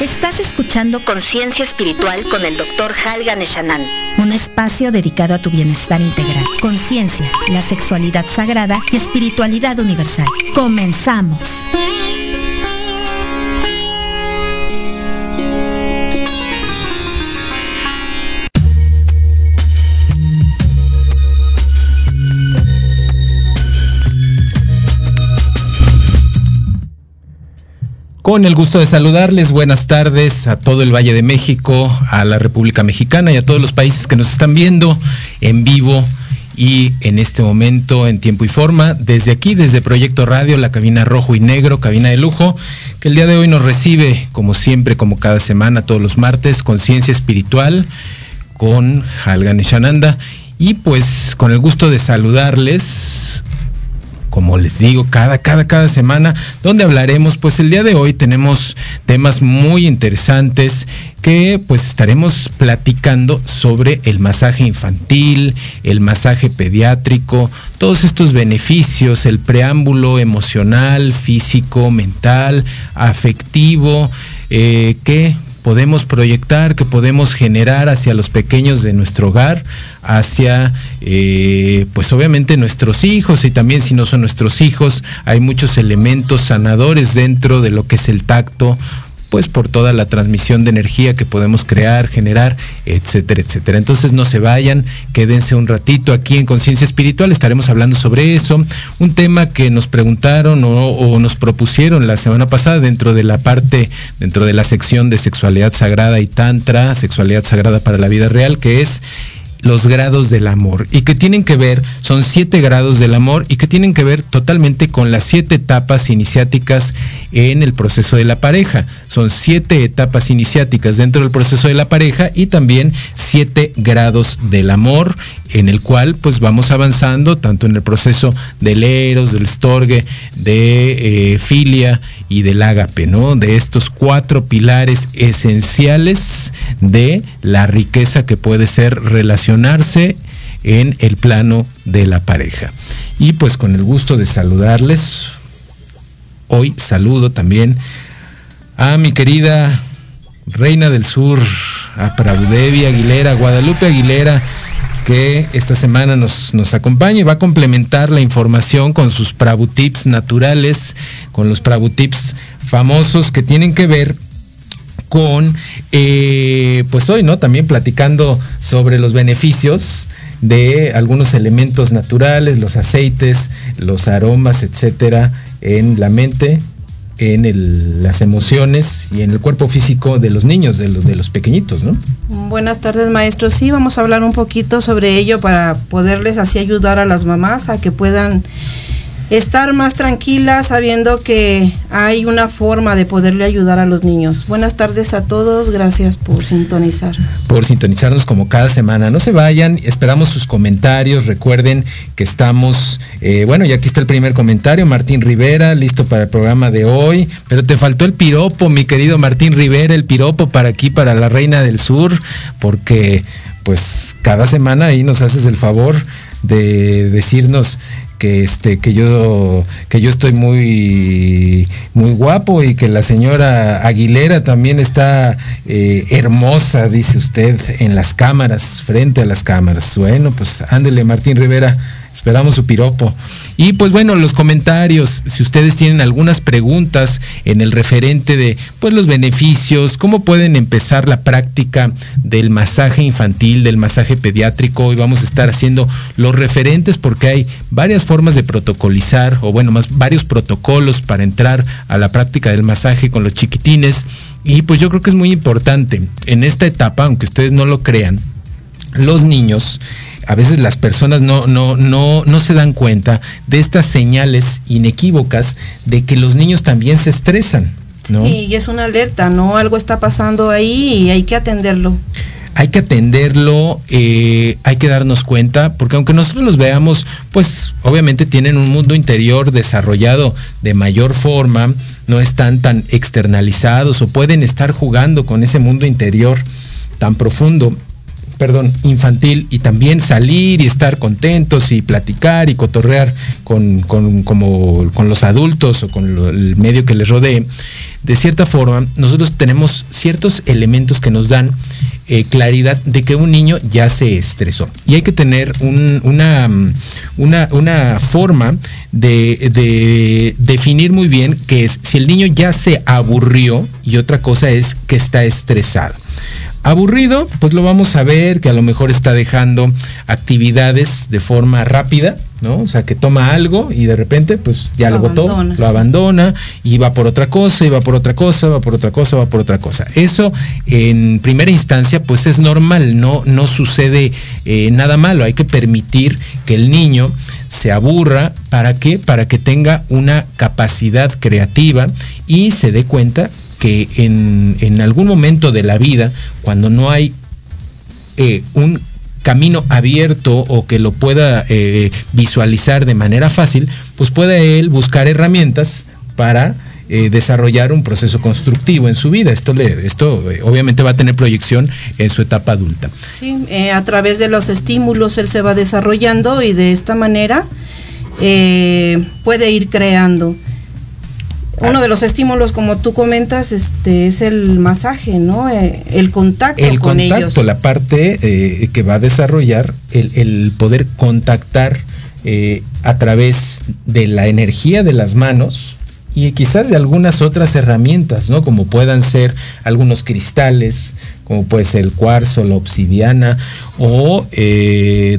Estás escuchando Conciencia Espiritual con el Dr. Halgan Eshanan. Un espacio dedicado a tu bienestar integral. Conciencia, la sexualidad sagrada y espiritualidad universal. Comenzamos. Con el gusto de saludarles, buenas tardes a todo el Valle de México, a la República Mexicana y a todos los países que nos están viendo en vivo y en este momento en tiempo y forma, desde aquí, desde Proyecto Radio, la cabina rojo y negro, cabina de lujo, que el día de hoy nos recibe, como siempre, como cada semana, todos los martes, conciencia espiritual con Halgan y Shananda. Y pues con el gusto de saludarles como les digo, cada, cada, cada semana, donde hablaremos, pues el día de hoy tenemos temas muy interesantes que pues estaremos platicando sobre el masaje infantil, el masaje pediátrico, todos estos beneficios, el preámbulo emocional, físico, mental, afectivo, eh, que podemos proyectar, que podemos generar hacia los pequeños de nuestro hogar, hacia, eh, pues obviamente nuestros hijos y también si no son nuestros hijos, hay muchos elementos sanadores dentro de lo que es el tacto, pues por toda la transmisión de energía que podemos crear, generar, etcétera, etcétera. Entonces no se vayan, quédense un ratito aquí en Conciencia Espiritual, estaremos hablando sobre eso, un tema que nos preguntaron o, nos propusieron la semana pasada dentro de la parte, dentro de la sección de sexualidad sagrada y tantra, sexualidad sagrada para la vida real, que es los grados del amor y que tienen que ver, son siete grados del amor y que tienen que ver totalmente con las siete etapas iniciáticas en el proceso de la pareja. Son siete etapas iniciáticas dentro del proceso de la pareja y también siete grados del amor en el cual pues vamos avanzando tanto en el proceso del eros, del storge, de eh, filia y del ágape, ¿no? De estos cuatro pilares esenciales de la riqueza que puede ser relacionarse en el plano de la pareja. Y pues con el gusto de saludarles, hoy saludo también a mi querida Reina del Sur, a Praudevi Aguilera, Guadalupe Aguilera, que esta semana nos, nos acompaña y va a complementar la información con sus Prabutips naturales, con los Prabutips famosos que tienen que ver con, eh, pues hoy, ¿no? También platicando sobre los beneficios de algunos elementos naturales, los aceites, los aromas, etcétera, en la mente, en el, las emociones y en el cuerpo físico de los niños, de los, de los pequeñitos, ¿no? Buenas tardes, maestros. Sí, vamos a hablar un poquito sobre ello para poderles así ayudar a las mamás a que puedan estar más tranquilas sabiendo que hay una forma de poderle ayudar a los niños. Buenas tardes a todos, gracias por sintonizarnos. Por sintonizarnos como cada semana. No se vayan, esperamos sus comentarios. Recuerden que estamos, eh, bueno, y aquí está el primer comentario, Martín Rivera, listo para el programa de hoy. Pero te faltó el piropo, mi querido Martín Rivera, el piropo para aquí, para la Reina del Sur, porque pues cada semana ahí nos haces el favor de decirnos que este que yo que yo estoy muy muy guapo y que la señora Aguilera también está eh, hermosa dice usted en las cámaras frente a las cámaras. Bueno pues ándele Martín Rivera Esperamos su piropo. Y pues bueno, los comentarios, si ustedes tienen algunas preguntas en el referente de pues los beneficios, cómo pueden empezar la práctica del masaje infantil, del masaje pediátrico, hoy vamos a estar haciendo los referentes porque hay varias formas de protocolizar o bueno, más varios protocolos para entrar a la práctica del masaje con los chiquitines. Y pues yo creo que es muy importante en esta etapa, aunque ustedes no lo crean, los niños a veces las personas no, no, no, no se dan cuenta de estas señales inequívocas de que los niños también se estresan. ¿no? Sí, y es una alerta, ¿no? Algo está pasando ahí y hay que atenderlo. hay que atenderlo, eh, hay que darnos cuenta, porque aunque nosotros los veamos, pues obviamente tienen un mundo interior desarrollado de mayor forma, no están tan externalizados o pueden estar jugando con ese mundo interior tan profundo perdón, infantil y también salir y estar contentos y platicar y cotorrear con, como, con los adultos o con el medio que les rodee, de cierta forma nosotros tenemos ciertos elementos que nos dan eh, claridad de que un niño ya se estresó. Y hay que tener una, una, una, forma de, de definir muy bien que es si el niño ya se aburrió y otra cosa es que está estresado. Aburrido, pues lo vamos a ver que a lo mejor está dejando actividades de forma rápida, ¿no? O sea, que toma algo y de repente, pues ya lo, botó, lo abandona y va por otra cosa, y va por otra cosa, va por otra cosa, va por otra cosa. Eso en primera instancia, pues es normal, no, no sucede eh, nada malo. Hay que permitir que el niño se aburra, ¿para qué? Para que tenga una capacidad creativa y se dé cuenta que en, algún momento de la vida, cuando no hay eh, un camino abierto o que lo pueda eh, visualizar de manera fácil, pues puede él buscar herramientas para eh, desarrollar un proceso constructivo en su vida. Esto, le, esto obviamente va a tener proyección en su etapa adulta. Sí, a través de los estímulos él se va desarrollando y de esta manera puede ir creando. Uno de los estímulos, como tú comentas, este, es el masaje, ¿no? Eh, el contacto el con contacto, la parte eh, que va a desarrollar el, poder contactar eh, a través de la energía de las manos y quizás de algunas otras herramientas, ¿no? Como puedan ser algunos cristales, como puede ser el cuarzo, la obsidiana, o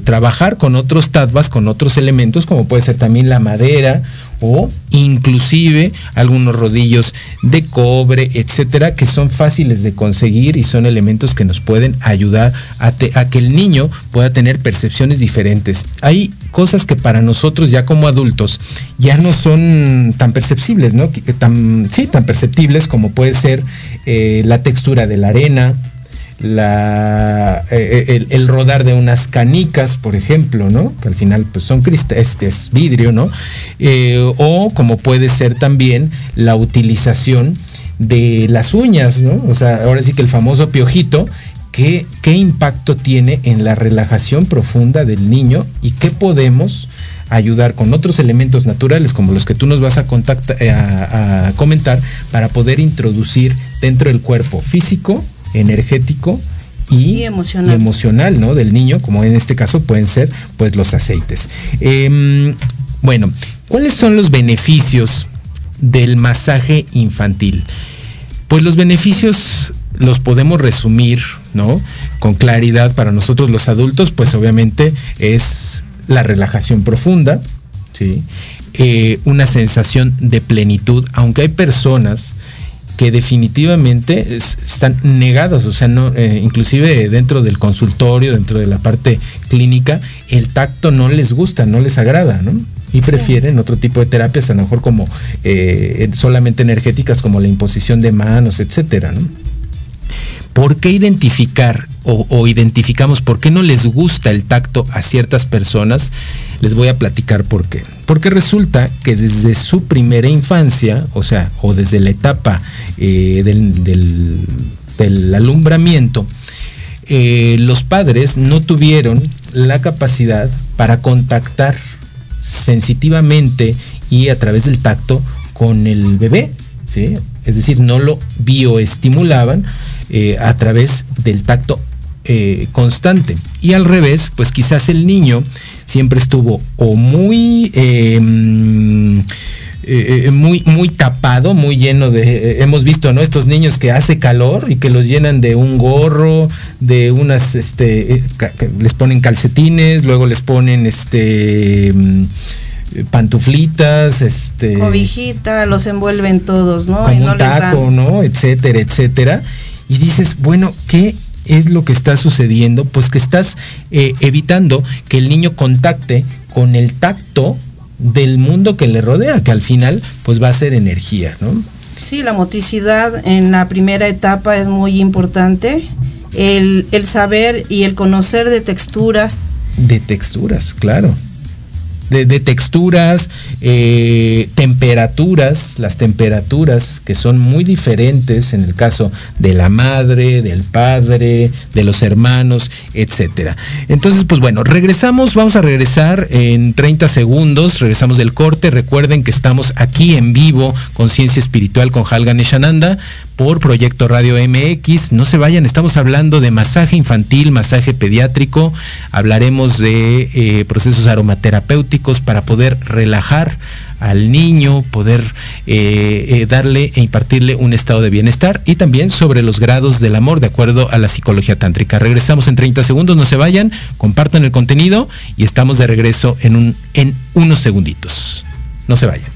trabajar con otros tatvas, con otros elementos, como puede ser también la madera o inclusive algunos rodillos de cobre, etcétera, que son fáciles de conseguir y son elementos que nos pueden ayudar a, que el niño pueda tener percepciones diferentes. Hay cosas que para nosotros ya como adultos ya no son tan perceptibles, ¿no? Tan, sí, tan perceptibles como puede ser eh, la textura de la arena, eh, eh, el, rodar de unas canicas, por ejemplo, ¿no? Que al final pues son cristales, es, vidrio, ¿no? Eh, o como puede ser también la utilización de las uñas, ¿no? O sea, ahora sí que el famoso piojito, ¿qué, qué impacto tiene en la relajación profunda del niño y qué podemos ayudar con otros elementos naturales como los que tú nos vas a comentar para poder introducir dentro del cuerpo físico energético y, emocional. ¿no? Del niño, como en este caso pueden ser pues los aceites. Em, bueno, ¿cuáles son los beneficios del masaje infantil? Pues los beneficios los podemos resumir, ¿no? Con claridad para nosotros los adultos, pues obviamente es la relajación profunda, ¿sí? Eh, una sensación de plenitud, aunque hay personas que definitivamente están negados, o sea, no, eh, inclusive dentro del consultorio, dentro de la parte clínica, el tacto no les gusta, no les agrada, ¿no? Y prefieren otro tipo de terapias, a lo mejor como eh, solamente energéticas, como la imposición de manos, etcétera, ¿no? ¿Por qué identificar o, identificamos por qué no les gusta el tacto a ciertas personas? Les voy a platicar por qué. Porque resulta que desde su primera infancia, o sea, o desde la etapa eh, del, alumbramiento, eh, los padres no tuvieron la capacidad para contactar sensitivamente y a través del tacto con el bebé, ¿sí? es decir, no lo bioestimulaban eh, a través del tacto eh, constante. Y al revés, pues quizás el niño siempre estuvo o muy... Em, eh, muy, muy tapado, muy lleno de, hemos visto, ¿no? Estos niños que hace calor y que los llenan de un gorro, de unas, este, les ponen calcetines, luego les ponen, este, em, pantuflitas, este... Cobijita, los envuelven todos, ¿no? Como un taco, ¿no? Etcétera, etcétera y dices, bueno, ¿qué es lo que está sucediendo? Pues que estás eh, evitando que el niño contacte con el tacto del mundo que le rodea, que al final pues va a ser energía, ¿no? Sí, la motricidad en la primera etapa es muy importante el, el saber y el conocer de texturas. De texturas, claro de, texturas, eh, temperaturas, las temperaturas que son muy diferentes en el caso de la madre, del padre, de los hermanos, etcétera. Entonces, pues bueno, regresamos, vamos a regresar en 30 segundos, regresamos del corte. Recuerden que estamos aquí en vivo con Ciencia Espiritual con Halgan Eshananda por Proyecto Radio MX. No se vayan, estamos hablando de masaje infantil, masaje pediátrico, hablaremos de eh, procesos aromaterapéuticos para poder relajar al niño, poder eh, eh, darle e impartirle un estado de bienestar y también sobre los grados del amor de acuerdo a la psicología tántrica. Regresamos en 30 segundos, no se vayan, compartan el contenido y estamos de regreso en, un, en unos segunditos. No se vayan.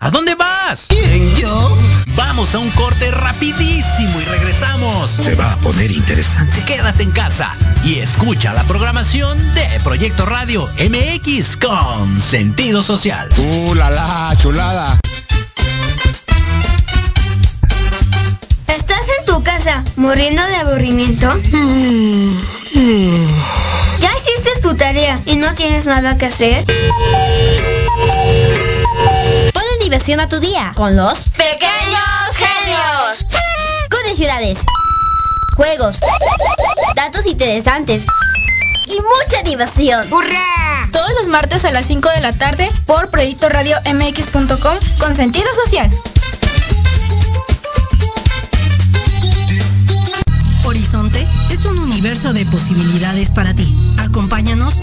¿A dónde vas? ¿Quién, yo? Vamos a un corte rapidísimo y regresamos. Se va a poner interesante. Quédate en casa y escucha la programación de Proyecto Radio MX con sentido social. ¡Uh, la, la chulada! ¿Estás en tu casa muriendo de aburrimiento? ¿Ya hiciste tu tarea y no tienes nada que hacer? Diversión a tu día con los pequeños genios. Curiosidades, juegos, datos interesantes y mucha diversión. ¡Hurra! Todos los martes a las 5 de la tarde por Proyecto Radio MX.com con sentido social. Horizonte es un universo de posibilidades para ti. Acompáñanos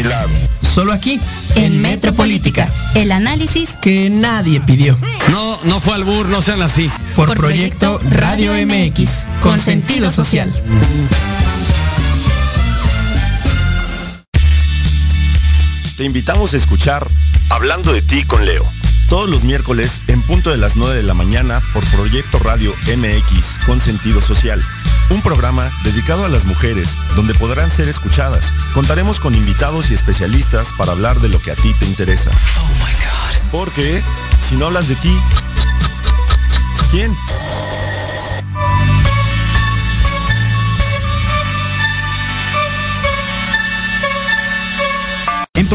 Solo aquí, en, Metropolítica, el análisis que nadie pidió. No, no fue al bur, no sean así. Por, proyecto, Radio MX, con sentido social. Te invitamos a escuchar Hablando de ti con Leo. Todos los miércoles en punto de las 9 de la mañana por Proyecto Radio MX con sentido social un programa dedicado a las mujeres, donde podrán ser escuchadas. Contaremos con invitados y especialistas para hablar de lo que a ti te interesa. Oh Porque, si no hablas de ti, ¿quién?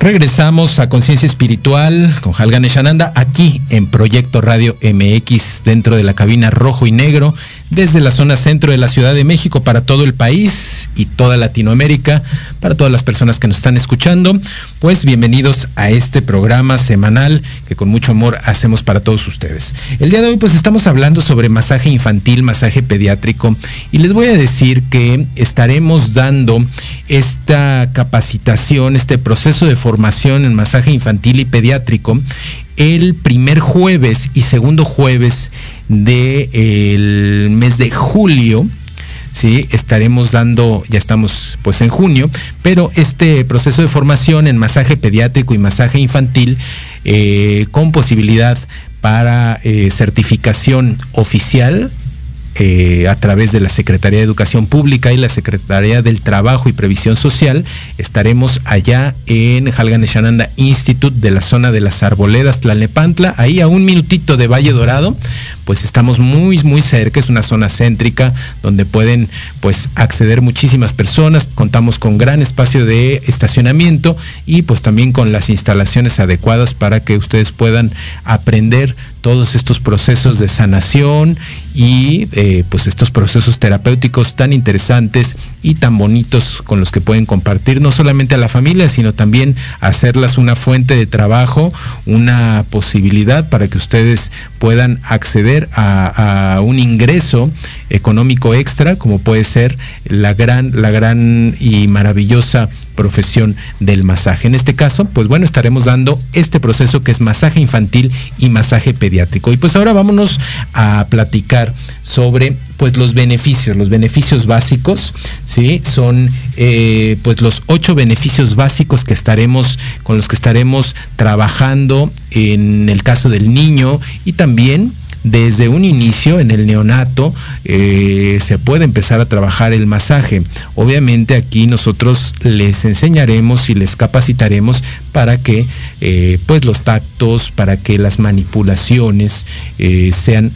Regresamos a Conciencia Espiritual con Halgan Eshananda aquí en Proyecto Radio MX dentro de la cabina rojo y negro desde la zona centro de la Ciudad de México para todo el país y toda Latinoamérica, para todas las personas que nos están escuchando, pues bienvenidos a este programa semanal que con mucho amor hacemos para todos ustedes. El día de hoy pues estamos hablando sobre masaje infantil, masaje pediátrico y les voy a decir que estaremos dando esta capacitación, este proceso de formación en masaje infantil y pediátrico el primer jueves y segundo jueves del mes de julio. Sí, estaremos dando, ya estamos pues en junio, pero este proceso de formación en masaje pediátrico y masaje infantil eh, con posibilidad para eh, certificación oficial eh, a través de la Secretaría de Educación Pública y la Secretaría del Trabajo y Previsión Social. Estaremos allá en Jalganeshananda Institute de la zona de las Arboledas, Tlalnepantla, ahí a un minutito de Valle Dorado, pues estamos muy, muy cerca, es una zona céntrica donde pueden pues acceder muchísimas personas, contamos con gran espacio de estacionamiento y pues también con las instalaciones adecuadas para que ustedes puedan aprender todos estos procesos de sanación y eh, pues estos procesos terapéuticos tan interesantes y tan bonitos con los que pueden compartir no solamente a la familia, sino también hacerlas una fuente de trabajo, una posibilidad para que ustedes puedan acceder a, a un ingreso económico extra, como puede ser la gran, la gran y maravillosa profesión del masaje. En este caso, pues bueno, estaremos dando este proceso que es masaje infantil y masaje pediátrico. Y pues ahora vámonos a platicar sobre pues los beneficios, los beneficios básicos, ¿sí? Son eh, pues los ocho beneficios básicos que estaremos, con los que estaremos trabajando en el caso del niño y también desde un inicio en el neonato eh, se puede empezar a trabajar el masaje. Obviamente aquí nosotros les enseñaremos y les capacitaremos para que eh, pues los tactos, para que las manipulaciones sean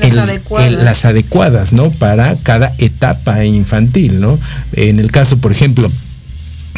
las, adecuadas. las adecuadas, ¿no? Para cada etapa infantil, ¿no? En el caso, por ejemplo,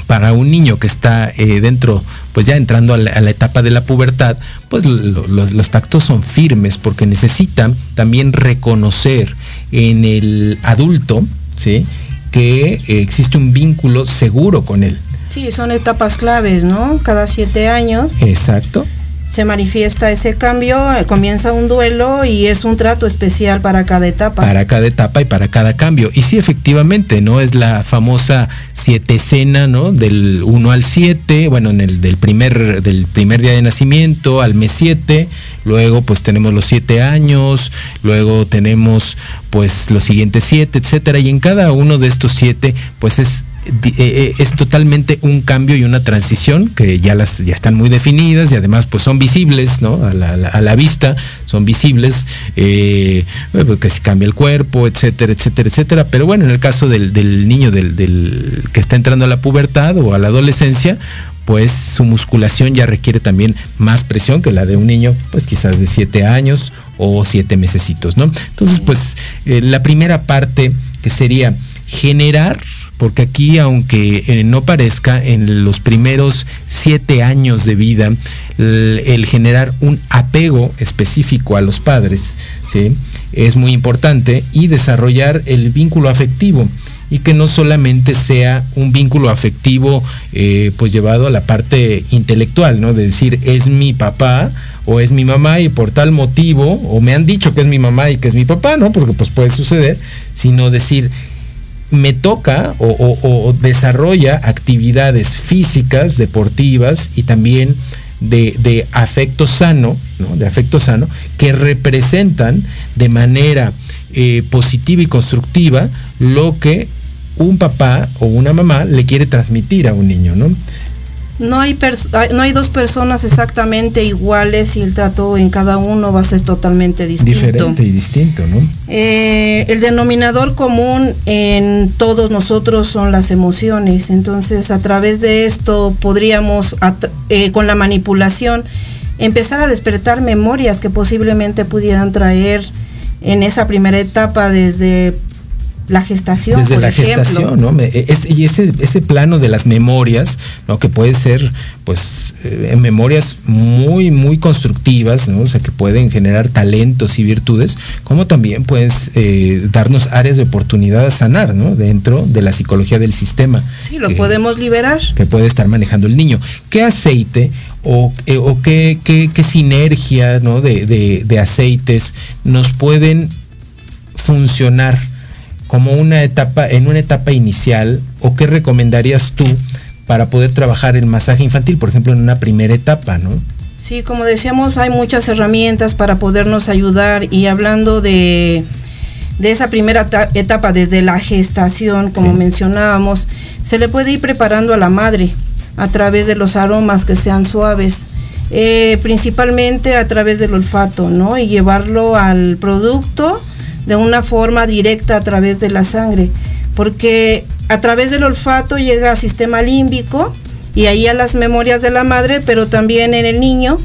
para un niño que está eh, dentro, pues ya entrando a la, a la, etapa de la pubertad, pues lo, los, los, tactos son firmes porque necesitan también reconocer en el adulto, ¿sí? Que existe un vínculo seguro con él. Sí, son etapas claves, ¿no? Cada siete años. Exacto se manifiesta ese cambio, comienza un duelo y es un trato especial para cada etapa. Para cada etapa y para cada cambio. Y sí, efectivamente, ¿no? Es la famosa siete escena, ¿no? Del 1 al 7, bueno, en el del primer, del primer día de nacimiento al mes 7, luego pues tenemos los 7 años, luego tenemos pues los siguientes 7, etcétera, y en cada uno de estos 7 pues es eh, es totalmente un cambio y una transición que ya las ya están muy definidas y además pues son visibles ¿no? a, la, a la vista son visibles eh, que se cambia el cuerpo etcétera etcétera etcétera. Pero bueno en el caso del, del niño del, del, que está entrando a la pubertad o a la adolescencia pues su musculación ya requiere también más presión que la de un niño pues quizás de siete años o siete mesecitos no entonces pues eh, la primera parte que sería generar porque aquí, aunque eh, no parezca, en los primeros siete años de vida, el, generar un apego específico a los padres, ¿sí? es muy importante, y desarrollar el vínculo afectivo y que no solamente sea un vínculo afectivo eh, pues llevado a la parte intelectual, ¿no? De decir, es mi papá o es mi mamá y por tal motivo, o me han dicho que es mi mamá y que es mi papá, ¿no? Porque pues puede suceder, sino decir, me toca o, desarrolla actividades físicas, deportivas y también de, de afecto sano, ¿no? de afecto sano, que representan de manera eh, positiva y constructiva lo que un papá o una mamá le quiere transmitir a un niño, ¿no? No hay, no hay dos personas exactamente iguales y el trato en cada uno va a ser totalmente distinto. Diferente y distinto, ¿no? Eh, el denominador común en todos nosotros son las emociones, entonces a través de esto podríamos, eh, con la manipulación, empezar a despertar memorias que posiblemente pudieran traer en esa primera etapa desde la gestación. Desde por la ejemplo. gestación, ¿no? Es, y ese, ese plano de las memorias, ¿no? Que puede ser, pues, eh, memorias muy, muy constructivas, ¿no? O sea, que pueden generar talentos y virtudes, como también puedes eh, darnos áreas de oportunidad a sanar, ¿no? Dentro de la psicología del sistema. Sí, lo que, podemos liberar. Que puede estar manejando el niño. ¿Qué aceite o, eh, o qué, qué, qué, sinergia, ¿no? De, de, de aceites nos pueden funcionar como una etapa, en una etapa inicial, o qué recomendarías tú para poder trabajar el masaje infantil, por ejemplo, en una primera etapa, ¿no? Sí, como decíamos, hay muchas herramientas para podernos ayudar y hablando de, de esa primera etapa desde la gestación, como sí. mencionábamos, se le puede ir preparando a la madre a través de los aromas que sean suaves, eh, principalmente a través del olfato, ¿no? Y llevarlo al producto de una forma directa a través de la sangre, porque a través del olfato llega al sistema límbico y ahí a las memorias de la madre, pero también en el niño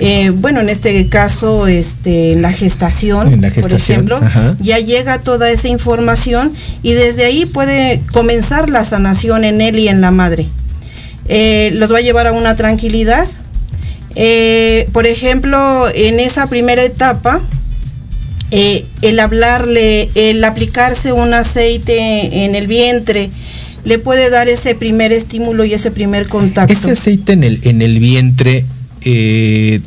eh, bueno, en este caso, este, en la gestación, por ejemplo, ya llega toda esa información y desde ahí puede comenzar la sanación en él y en la madre. Eh, los va a llevar a una tranquilidad. Eh, por ejemplo, en esa primera etapa, el hablarle, el aplicarse un aceite en el vientre, le puede dar ese primer estímulo y ese primer contacto. Ese aceite en el, en el vientre eh,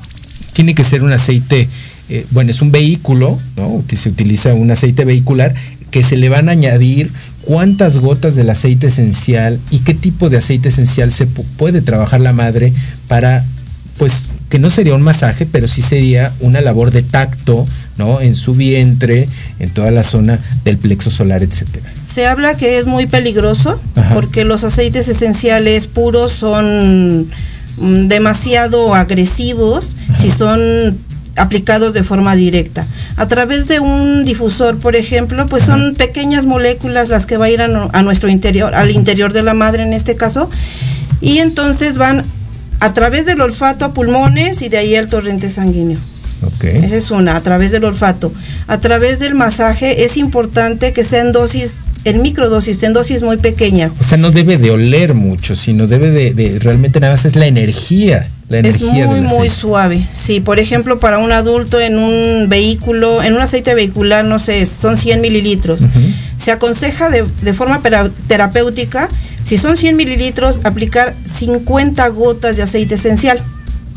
tiene que ser un aceite, eh, bueno, es un vehículo, ¿no? Se utiliza un aceite vehicular que se le van a añadir cuántas gotas del aceite esencial y qué tipo de aceite esencial se puede trabajar la madre para, pues, que no sería un masaje, pero sí sería una labor de tacto, ¿no? En su vientre, en toda la zona del plexo solar, etcétera. Se habla que es muy peligroso porque los aceites esenciales puros son Mm, demasiado agresivos si son aplicados de forma directa. A través de un difusor, por ejemplo, pues son pequeñas moléculas las que van a ir a, nuestro interior, al interior de la madre en este caso, y entonces van a través del olfato a pulmones y de ahí al torrente sanguíneo. Esa es una, a través del olfato. A través del masaje es importante que sean dosis, en microdosis, en dosis muy pequeñas. O sea, no debe de oler mucho, sino debe de, realmente nada más es la energía. La energía es muy, muy suave. Sí, por ejemplo, para un adulto en un vehículo, en un aceite vehicular, no sé, son 100 mililitros. Se aconseja de, de forma terapéutica, si son 100 mililitros, aplicar 50 gotas de aceite esencial.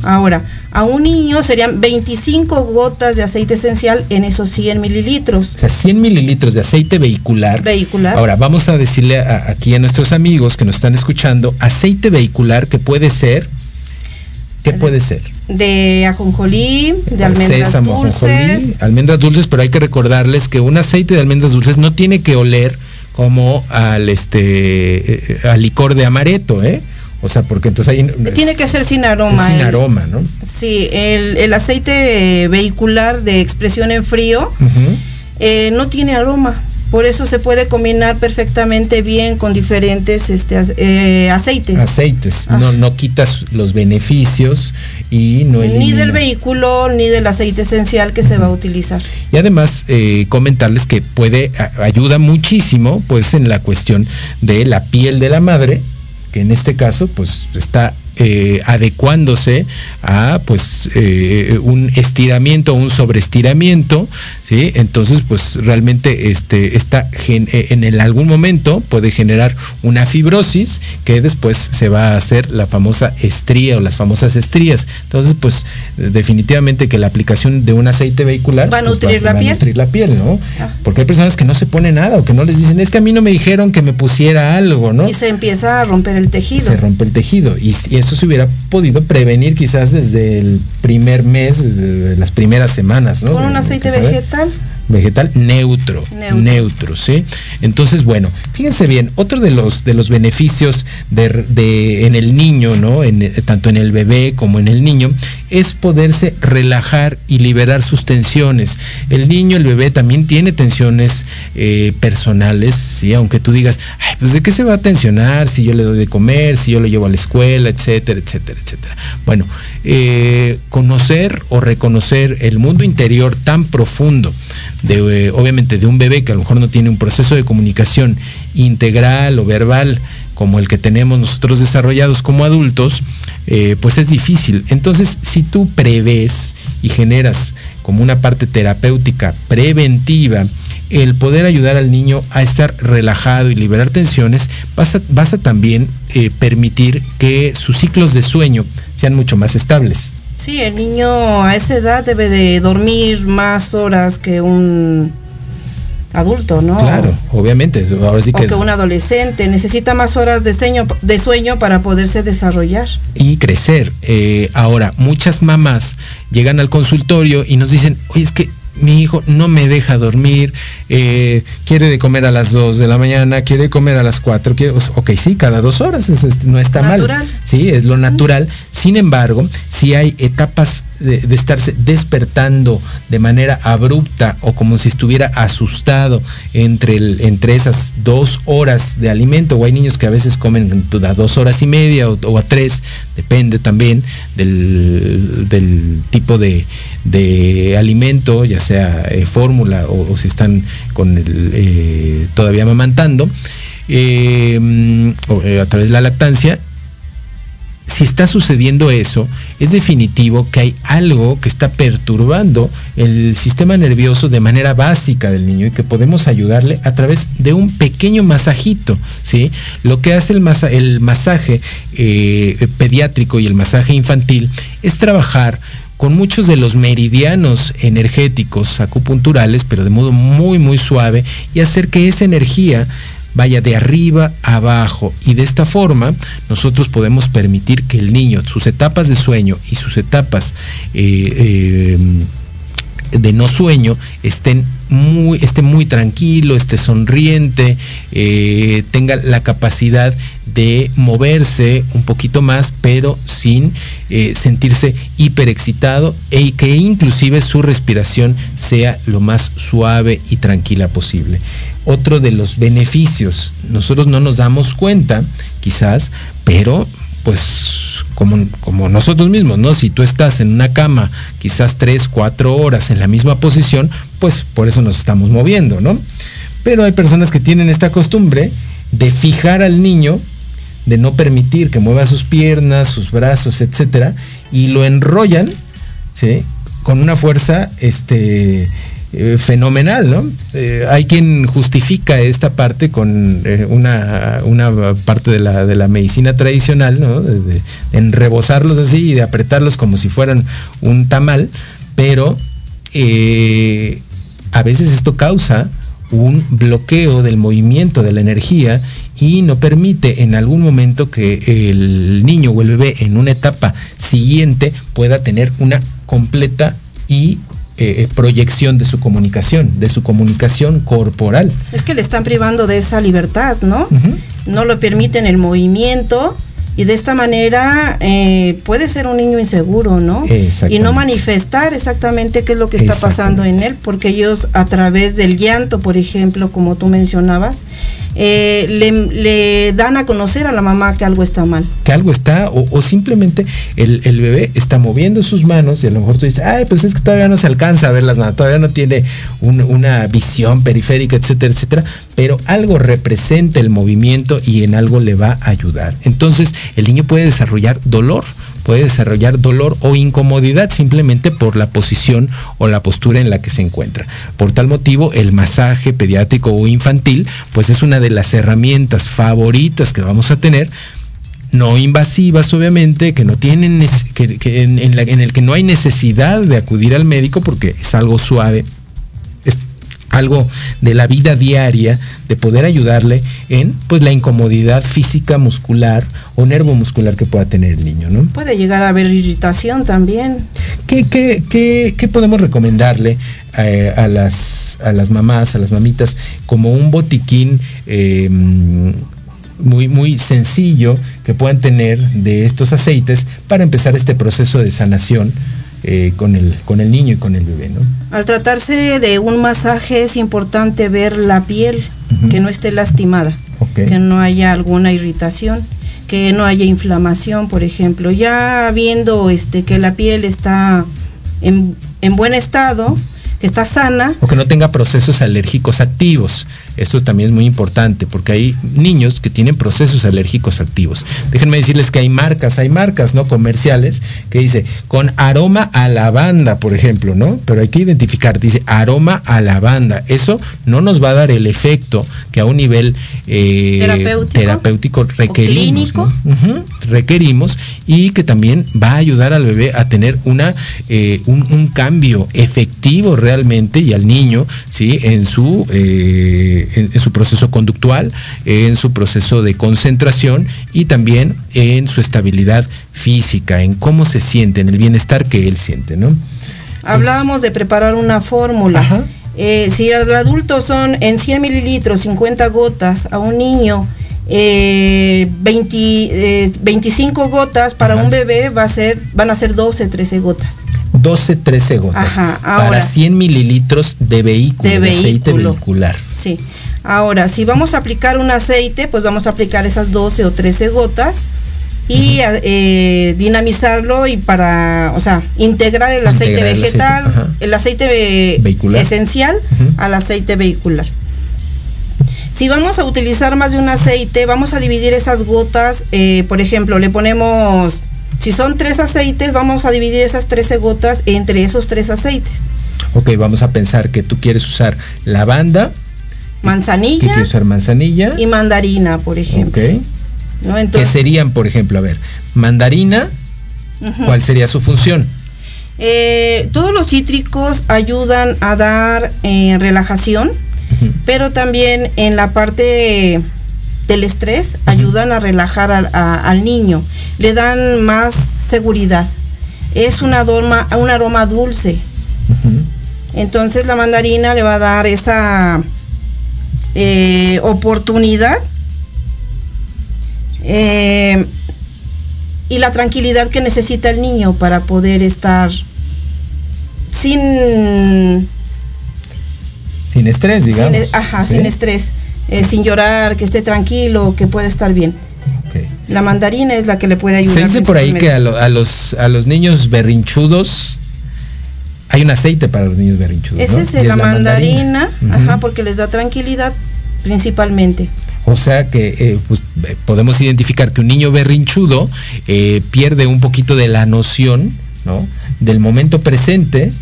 Ahora, a un niño serían 25 gotas de aceite esencial en esos 100 mililitros. O sea, 100 mililitros de aceite vehicular. Vehicular. Ahora, vamos a decirle aquí a nuestros amigos que nos están escuchando, aceite vehicular que puede ser, ¿qué puede ser? De ajonjolí, de almendras dulces. almendras dulces, pero hay que recordarles que un aceite de almendras dulces no tiene que oler como al este eh, eh, al licor de amaretto, ¿eh? O sea, porque entonces ahí... Tiene que ser sin aroma. Sin aroma, ¿no? Sí, el, aceite vehicular de expresión en frío eh, no tiene aroma. Por eso se puede combinar perfectamente bien con diferentes este, eh, aceites. Aceites. No, no quitas los beneficios y no Ni del vehículo ni del aceite esencial que se va a utilizar. Y además eh, comentarles que puede, ayuda muchísimo pues en la cuestión de la piel de la madre que en este caso pues está eh, adecuándose a pues eh, un estiramiento, un sobreestiramiento, ¿sí? Entonces pues realmente este, está eh, en el algún momento puede generar una fibrosis que después se va a hacer la famosa estría o las famosas estrías. Entonces pues definitivamente que la aplicación de un aceite vehicular va a pues, nutrir, la, piel. nutrir la piel, ¿no? Ah. Porque hay personas que no se ponen nada o que no les dicen, es que a mí no me dijeron que me pusiera algo, ¿no? Y se empieza a romper el tejido. Se rompe el tejido y, y eso se hubiera podido prevenir quizás desde el primer mes, desde las primeras semanas, ¿no? Con un aceite vegetal vegetal neutro, neutro, ¿sí? Entonces, bueno, fíjense bien, otro de los, de los beneficios de, en el niño, ¿no? En, tanto en el bebé como en el niño, es poderse relajar y liberar sus tensiones. El niño, el bebé también tiene tensiones eh, personales, ¿sí? Aunque tú digas, pues de qué se va a tensionar si yo le doy de comer, si yo lo llevo a la escuela, etcétera, etcétera, etcétera. Bueno, eh, conocer o reconocer el mundo interior tan profundo de, eh, obviamente de un bebé que a lo mejor no tiene un proceso de comunicación integral o verbal como el que tenemos nosotros desarrollados como adultos, eh, pues es difícil. Entonces, si tú prevés y generas como una parte terapéutica preventiva, el poder ayudar al niño a estar relajado y liberar tensiones, vas a, también eh, permitir que sus ciclos de sueño sean mucho más estables. Sí, el niño a esa edad debe de dormir más horas que un adulto, ¿no? Claro, obviamente. Ahora sí que... O que un adolescente necesita más horas de sueño, de sueño para poderse desarrollar. Y crecer. Eh, ahora, muchas mamás llegan al consultorio y nos dicen, oye, es que mi hijo no me deja dormir, eh, quiere de comer a las 2 de la mañana, quiere comer a las 4, quiere, ok, sí, cada dos horas, eso no está natural. mal. Sí, es lo natural. Sin embargo, si hay etapas de, estarse despertando de manera abrupta o como si estuviera asustado entre, el, entre esas dos horas de alimento, o hay niños que a veces comen a dos horas y media o, a tres, depende también del, del tipo de, de alimento, ya sea eh, fórmula o, si están con el, eh, todavía amamantando, eh, a través de la lactancia, si está sucediendo eso, es definitivo que hay algo que está perturbando el sistema nervioso de manera básica del niño y que podemos ayudarle a través de un pequeño masajito. ¿sí? Lo que hace el, el masaje pediátrico y el masaje infantil es trabajar con muchos de los meridianos energéticos acupunturales, pero de modo muy, muy suave, y hacer que esa energía vaya de arriba a abajo. Y de esta forma nosotros podemos permitir que el niño, sus etapas de sueño y sus etapas eh, eh, de no sueño estén muy, esté muy tranquilo, esté sonriente, eh, tenga la capacidad de moverse un poquito más, pero sin eh, sentirse hiperexcitado e que inclusive su respiración sea lo más suave y tranquila posible. Otro de los beneficios, nosotros no nos damos cuenta, quizás, pero pues como, nosotros mismos, ¿no? Si tú estás en una cama quizás tres, cuatro horas en la misma posición, pues por eso nos estamos moviendo, ¿no? Pero hay personas que tienen esta costumbre de fijar al niño de no permitir que mueva sus piernas, sus brazos, etcétera, y lo enrollan, ¿sí? Con una fuerza este, eh, fenomenal, ¿no? Eh, hay quien justifica esta parte con eh, una, parte de la, medicina tradicional, ¿no? De, de, enrebozarlos así y de apretarlos como si fueran un tamal, pero a veces esto causa un bloqueo del movimiento de la energía y no permite en algún momento que el niño o el bebé en una etapa siguiente pueda tener una completa y eh, proyección de su comunicación, de su comunicación corporal. Es que le están privando de esa libertad, ¿no? No lo permiten el movimiento y de esta manera eh, puede ser un niño inseguro, ¿no? Y no manifestar exactamente qué es lo que está pasando en él, porque ellos a través del llanto, por ejemplo, como tú mencionabas, eh, le, dan a conocer a la mamá que algo está mal. Que algo está, o, simplemente el, bebé está moviendo sus manos y a lo mejor tú dices, ay, pues es que todavía no se alcanza a ver las manos, todavía no tiene una visión periférica, etcétera, etcétera, pero algo representa el movimiento y en algo le va a ayudar. Entonces, el niño puede desarrollar dolor puede desarrollar dolor o incomodidad simplemente por la posición o la postura en la que se encuentra. Por tal motivo, el masaje pediátrico o infantil, pues es una de las herramientas favoritas que vamos a tener no invasivas obviamente, que no tienen, en, en, el que no hay necesidad de acudir al médico porque es algo suave, algo de la vida diaria, de poder ayudarle en pues la incomodidad física, muscular o nervo muscular que pueda tener el niño, ¿no? Puede llegar a haber irritación también. ¿Qué, qué, podemos recomendarle eh, a, las, a las mamás, a las mamitas, como un botiquín em, muy, muy sencillo que puedan tener de estos aceites para empezar este proceso de sanación? Eh, con, el, con el niño y con el bebé. ¿no? Al tratarse de un masaje es importante ver la piel, que no esté lastimada, que no haya alguna irritación, que no haya inflamación, por ejemplo. Ya viendo este, que la piel está en, en buen estado, está sana. O que no tenga procesos alérgicos activos. Esto también es muy importante porque hay niños que tienen procesos alérgicos activos. Déjenme decirles que hay marcas, hay marcas no comerciales que dice con aroma a lavanda, por ejemplo, ¿no? Pero hay que identificar, dice aroma a lavanda. Eso no nos va a dar el efecto que a un nivel eh, terapéutico, requerimos. Requerimos y que también va a ayudar al bebé a tener una, eh, un, cambio efectivo realmente y al niño, ¿sí? En su eh, en, su proceso conductual, en su proceso de concentración y también en su estabilidad física, en cómo se siente, en el bienestar que él siente, ¿no? Hablábamos de preparar una fórmula. Eh, si el adulto son en 100 mililitros, 50 gotas, a un niño eh, 20, 25 gotas, para un bebé va a ser, van a ser 12, 13 gotas. 12, 13 gotas. Ajá, ahora, para 100 mililitros de vehículo, de, vehículo. aceite vehicular. Sí. Ahora, si vamos a aplicar un aceite, pues vamos a aplicar esas 12 o 13 gotas y eh, dinamizarlo y para, o sea, integrar el aceite integrar vegetal, el aceite, el aceite vehicular. esencial uh -huh. al aceite vehicular. Si vamos a utilizar más de un aceite, vamos a dividir esas gotas, eh, por ejemplo, le ponemos, si son tres aceites, vamos a dividir esas 13 gotas entre esos tres aceites. Ok, vamos a pensar que tú quieres usar lavanda, manzanilla, que quieres usar manzanilla y mandarina, por ejemplo. Ok. ¿no? Entonces, ¿Qué serían, por ejemplo? A ver, mandarina, uh -huh. ¿cuál sería su función? Eh, todos los cítricos ayudan a dar eh, relajación, uh -huh. pero también en la parte del estrés uh -huh. ayudan a relajar al, a, al, niño, le dan más seguridad. Es un aroma, un aroma dulce. Entonces la mandarina le va a dar esa eh, oportunidad eh, y la tranquilidad que necesita el niño para poder estar sin sin estrés digamos sin, ajá ¿Sí? sin estrés eh, sin llorar que esté tranquilo que pueda estar bien okay. la mandarina es la que le puede ayudar se dice por ahí que a, lo, a, los a los niños berrinchudos hay un aceite para los niños berrinchudos es ¿no? ese la, la, mandarina, mandarina. ajá porque les da tranquilidad principalmente o sea que eh, pues, podemos identificar que un niño berrinchudo eh, pierde un poquito de la noción ¿no? del momento presente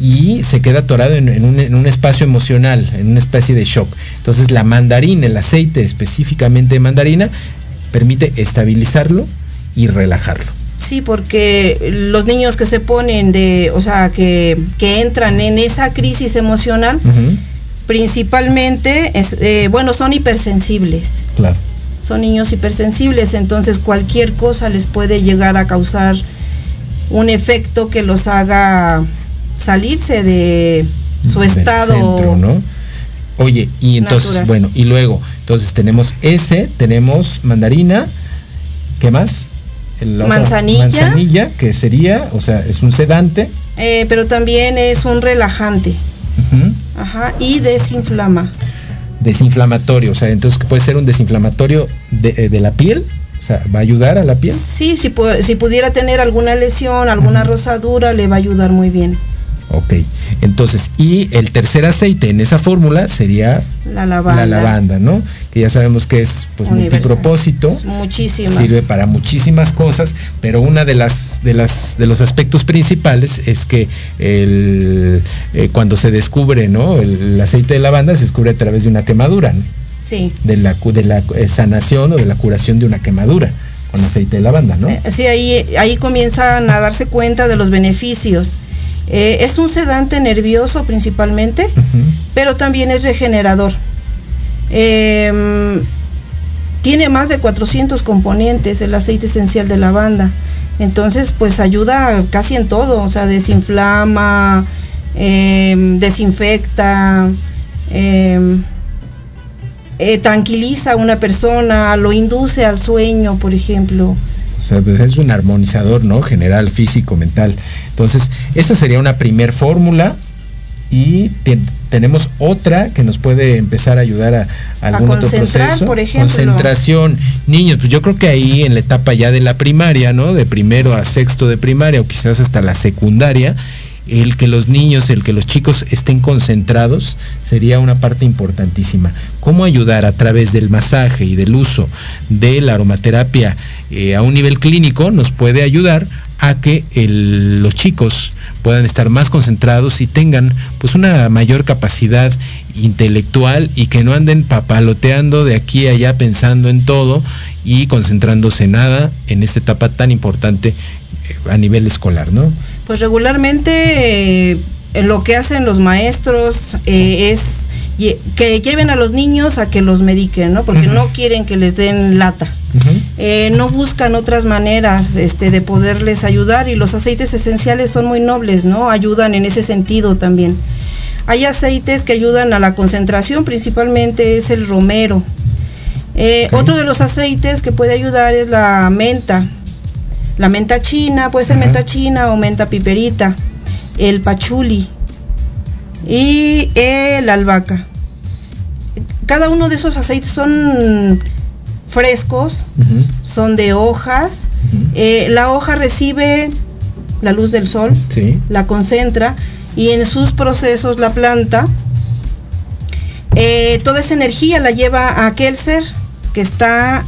y se queda atorado en, en, un, en, un, espacio emocional, en una especie de shock. Entonces la mandarina, el aceite específicamente de mandarina, permite estabilizarlo y relajarlo. Sí, porque los niños que se ponen de, o sea, que, que entran en esa crisis emocional, uh -huh principalmente, es, eh, bueno, son hipersensibles. Claro. Son niños hipersensibles, entonces cualquier cosa les puede llegar a causar un efecto que los haga salirse de su Del estado. Centro, ¿no? Oye, y entonces, natural. bueno, y luego, entonces tenemos ese, tenemos mandarina, ¿qué más? El manzanilla. Manzanilla, que sería, o sea, es un sedante. Eh, pero también es un relajante. Uh -huh. Ajá, y desinflama. Desinflamatorio, o sea, entonces puede ser un desinflamatorio de, eh, de la piel, o sea, ¿va a ayudar a la piel? Sí, si, si pudiera tener alguna lesión, alguna uh -huh. rosadura, le va a ayudar muy bien. Ok, entonces, y el tercer aceite en esa fórmula sería la lavanda. la lavanda, ¿no? Que ya sabemos que es pues, multipropósito, muchísimas. sirve para muchísimas cosas, pero una de las de las de los aspectos principales es que el, eh, cuando se descubre, ¿no? El, el, aceite de lavanda se descubre a través de una quemadura, ¿no? Sí. De la de la eh, sanación o de la curación de una quemadura con aceite de lavanda, ¿no? Eh, sí, ahí ahí comienzan a darse cuenta de los beneficios. Eh, es un sedante nervioso principalmente, uh -huh. pero también es regenerador. Eh, tiene más de 400 componentes el aceite esencial de lavanda. Entonces, pues ayuda casi en todo, o sea, desinflama, eh, desinfecta, tranquiliza a una persona, lo induce al sueño, por ejemplo. O sea, pues es un armonizador, ¿no? General, físico, mental. Entonces, esta sería una primer fórmula y te, tenemos otra que nos puede empezar a ayudar a, a algún a otro proceso. Por ejemplo. Concentración. Niños, pues yo creo que ahí en la etapa ya de la primaria, ¿no? De primero a sexto de primaria o quizás hasta la secundaria, el que los niños, el que los chicos estén concentrados sería una parte importantísima. ¿Cómo ayudar a través del masaje y del uso de la aromaterapia eh, a un nivel clínico nos puede ayudar a que los chicos puedan estar más concentrados y tengan pues una mayor capacidad intelectual y que no anden papaloteando de aquí a allá pensando en todo y concentrándose en nada en esta etapa tan importante a nivel escolar, ¿no? Pues regularmente eh, lo que hacen los maestros eh, es que lleven a los niños a que los mediquen, ¿no? Porque no quieren que les den lata. Eh, no buscan otras maneras este, de poderles ayudar y los aceites esenciales son muy nobles, ¿no? Ayudan en ese sentido también. Hay aceites que ayudan a la concentración, principalmente es el romero. Eh, otro de los aceites que puede ayudar es la menta. La menta china, puede ser menta china o menta piperita. El pachuli y el albahaca cada uno de esos aceites son frescos, son de hojas. Eh, la hoja recibe la luz del sol, la concentra y en sus procesos la planta, eh, toda esa energía la lleva a aquel ser que está,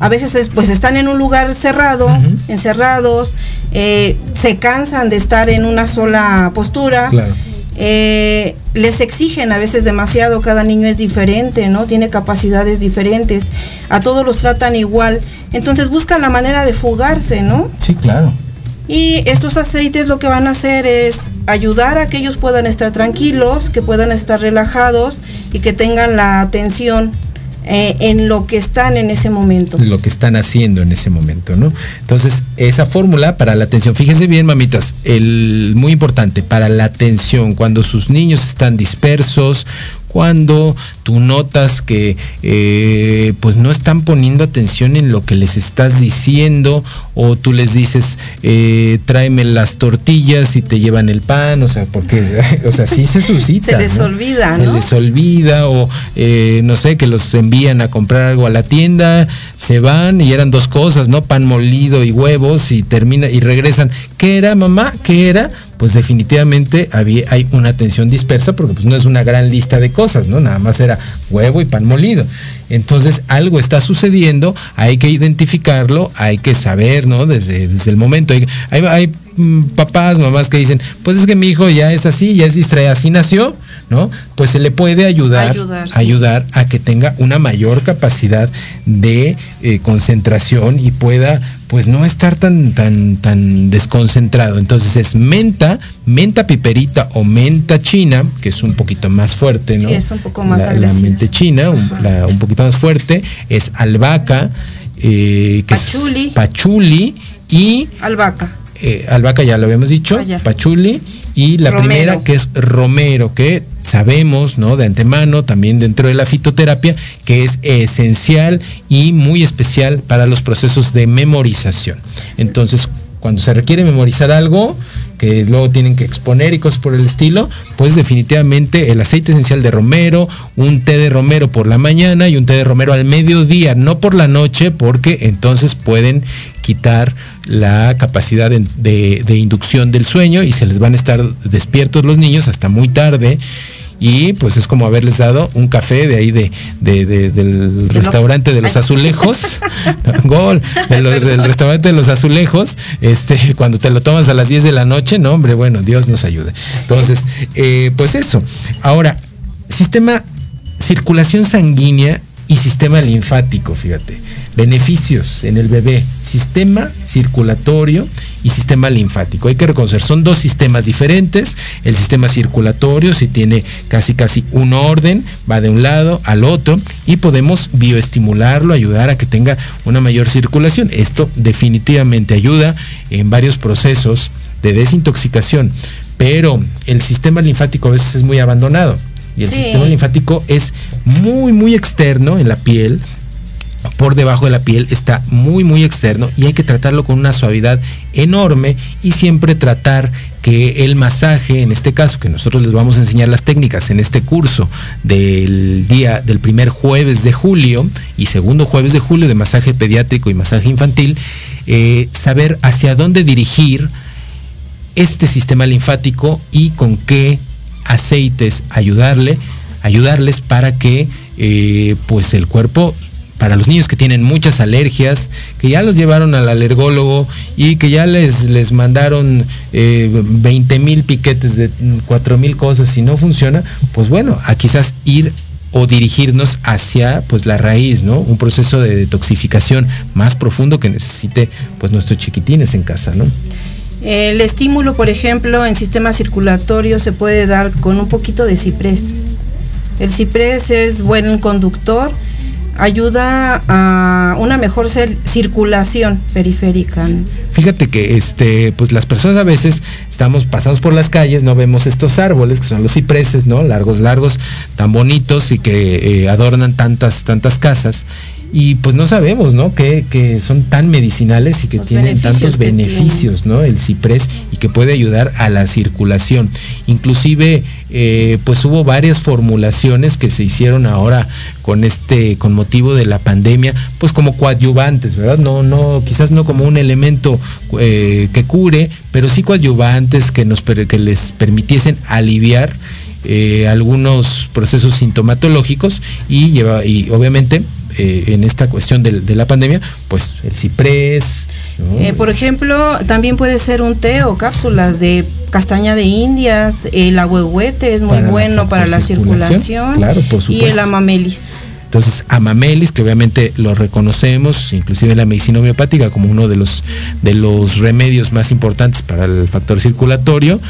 a veces pues están en un lugar cerrado, encerrados, eh, se cansan de estar en una sola postura. Eh, les exigen a veces demasiado, cada niño es diferente, ¿no? Tiene capacidades diferentes, a todos los tratan igual, entonces buscan la manera de fugarse, ¿no? Sí, claro. Y estos aceites lo que van a hacer es ayudar a que ellos puedan estar tranquilos, que puedan estar relajados y que tengan la atención eh, en lo que están en ese momento. Lo que están haciendo en ese momento, ¿no? Entonces, esa fórmula para la atención, fíjense bien, mamitas, el, muy importante, para la atención, cuando sus niños están dispersos, cuando tú notas que eh, pues no están poniendo atención en lo que les estás diciendo o tú les dices eh, tráeme las tortillas y te llevan el pan, o sea, porque, o sea, sí se suscita. se les olvida, Se les olvida o eh, no sé, que los envían a comprar algo a la tienda, se van y eran dos cosas, ¿no? Pan molido y huevos y termina y regresan. ¿Qué era, mamá? ¿Qué era? Pues definitivamente había, hay una atención dispersa porque pues no es una gran lista de cosas, ¿no? Nada más era huevo y pan molido. Entonces algo está sucediendo, hay que identificarlo, hay que saber, ¿no? Desde, desde el momento. Hay, hay, mm, papás, mamás que dicen, pues es que mi hijo ya es así, ya es distraído, así nació, ¿no? Pues se le puede ayudar, ayudar, a que tenga una mayor capacidad de eh, concentración y pueda pues no estar tan, tan, tan desconcentrado. Entonces es menta, menta piperita o menta china, que es un poquito más fuerte, ¿no? Sí, es un poco más la, la menta china, un, poquito más fuerte, es albahaca, eh, que pachuli. es pachuli y... Albahaca. Eh, albahaca ya lo habíamos dicho, ah, pachuli y la primera que es romero, que sabemos, ¿no? De antemano, también dentro de la fitoterapia, que es esencial y muy especial para los procesos de memorización. Entonces, cuando se requiere memorizar algo, que luego tienen que exponer y cosas por el estilo, pues definitivamente el aceite esencial de romero, un té de romero por la mañana y un té de romero al mediodía, no por la noche, porque entonces pueden quitar la capacidad de, de inducción del sueño y se les van a estar despiertos los niños hasta muy tarde y pues es como haberles dado un café de ahí de, del restaurante de los azulejos, gol, del restaurante de los azulejos, este, cuando te lo tomas a las 10 de la noche, no hombre, bueno, Dios nos ayude. Entonces, eh, pues eso. Ahora, sistema circulación sanguínea y sistema linfático, fíjate. Beneficios en el bebé, sistema circulatorio y sistema linfático. Hay que reconocer, son dos sistemas diferentes. El sistema circulatorio si tiene casi casi un orden, va de un lado al otro y podemos bioestimularlo, ayudar a que tenga una mayor circulación. Esto definitivamente ayuda en varios procesos de desintoxicación, pero el sistema linfático a veces es muy abandonado. Y el sistema linfático es muy, muy externo en la piel, por debajo de la piel está muy muy externo y hay que tratarlo con una suavidad enorme y siempre tratar que el masaje, en este caso, que nosotros les vamos a enseñar las técnicas en este curso del día del primer jueves de julio y segundo jueves de julio de masaje pediátrico y masaje infantil, eh, saber hacia dónde dirigir este sistema linfático y con qué aceites ayudarle, ayudarles para que eh, pues el cuerpo para los niños que tienen muchas alergias, que ya los llevaron al alergólogo y que ya les, les mandaron 20 eh, mil piquetes de 4 mil cosas y no funciona, pues bueno, a quizás ir o dirigirnos hacia pues la raíz, ¿no? Un proceso de detoxificación más profundo que necesite pues nuestros chiquitines en casa, ¿no? El estímulo, por ejemplo, en sistema circulatorio se puede dar con un poquito de ciprés. El ciprés es buen conductor, ayuda a una mejor circulación periférica. Fíjate que este, pues las personas a veces estamos pasados por las calles, no vemos estos árboles que son los cipreses, ¿no? Largos, largos, tan bonitos y que eh, adornan tantas, tantas casas y pues no sabemos, ¿no? Que, que son tan medicinales y que tienen tantos beneficios, ¿no? El ciprés y que puede ayudar a la circulación. Inclusive, eh, pues hubo varias formulaciones que se hicieron ahora con este, con motivo de la pandemia, pues como coadyuvantes, ¿verdad? No, no, quizás no como un elemento eh, que cure, pero sí coadyuvantes que nos que les permitiesen aliviar eh, algunos procesos sintomatológicos y lleva, y obviamente eh, en esta cuestión de, la pandemia, pues el ciprés. Eh, por ejemplo, también puede ser un té o cápsulas de castaña de indias, el ahuehuete es muy bueno para la circulación, claro, por y el amamelis. Entonces, amamelis, que obviamente lo reconocemos, inclusive en la medicina homeopática, como uno de los, de los remedios más importantes para el factor circulatorio.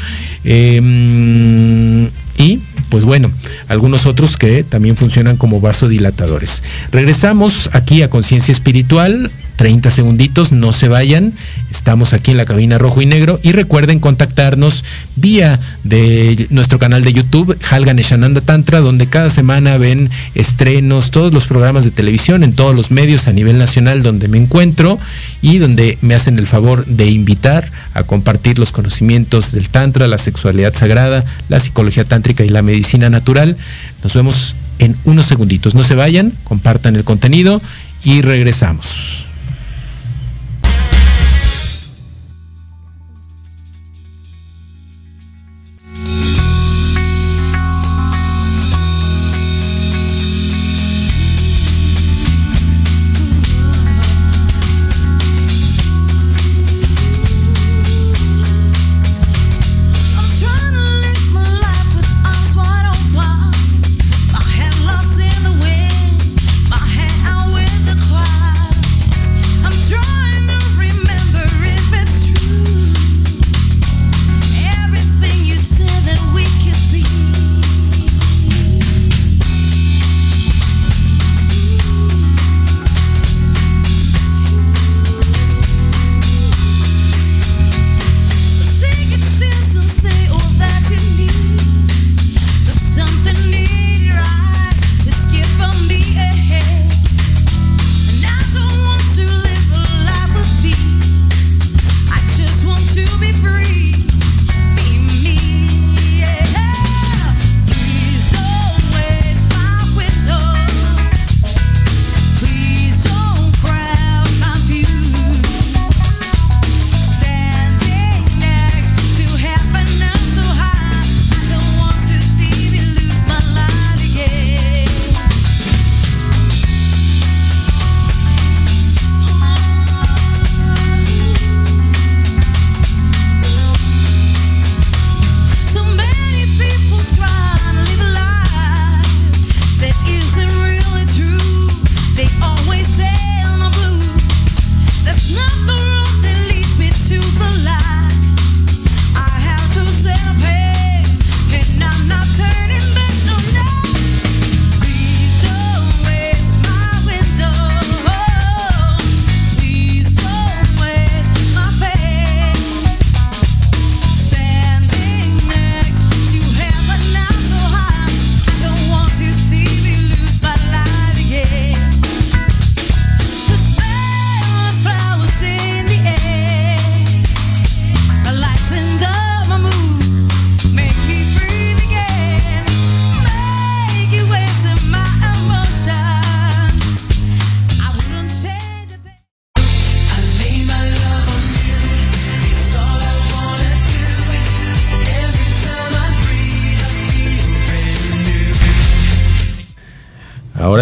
Y pues bueno, algunos otros que también funcionan como vasodilatadores. Regresamos aquí a Conciencia Espiritual 30 segunditos, no se vayan. Estamos aquí en la cabina rojo y negro y recuerden contactarnos vía de nuestro canal de YouTube, Halgan Eshananda Tantra, donde cada semana ven estrenos, todos los programas de televisión en todos los medios a nivel nacional donde me encuentro y donde me hacen el favor de invitar a compartir los conocimientos del Tantra, la sexualidad sagrada, la psicología tántrica y la medicina natural. Nos vemos en unos segunditos. No se vayan, compartan el contenido y regresamos.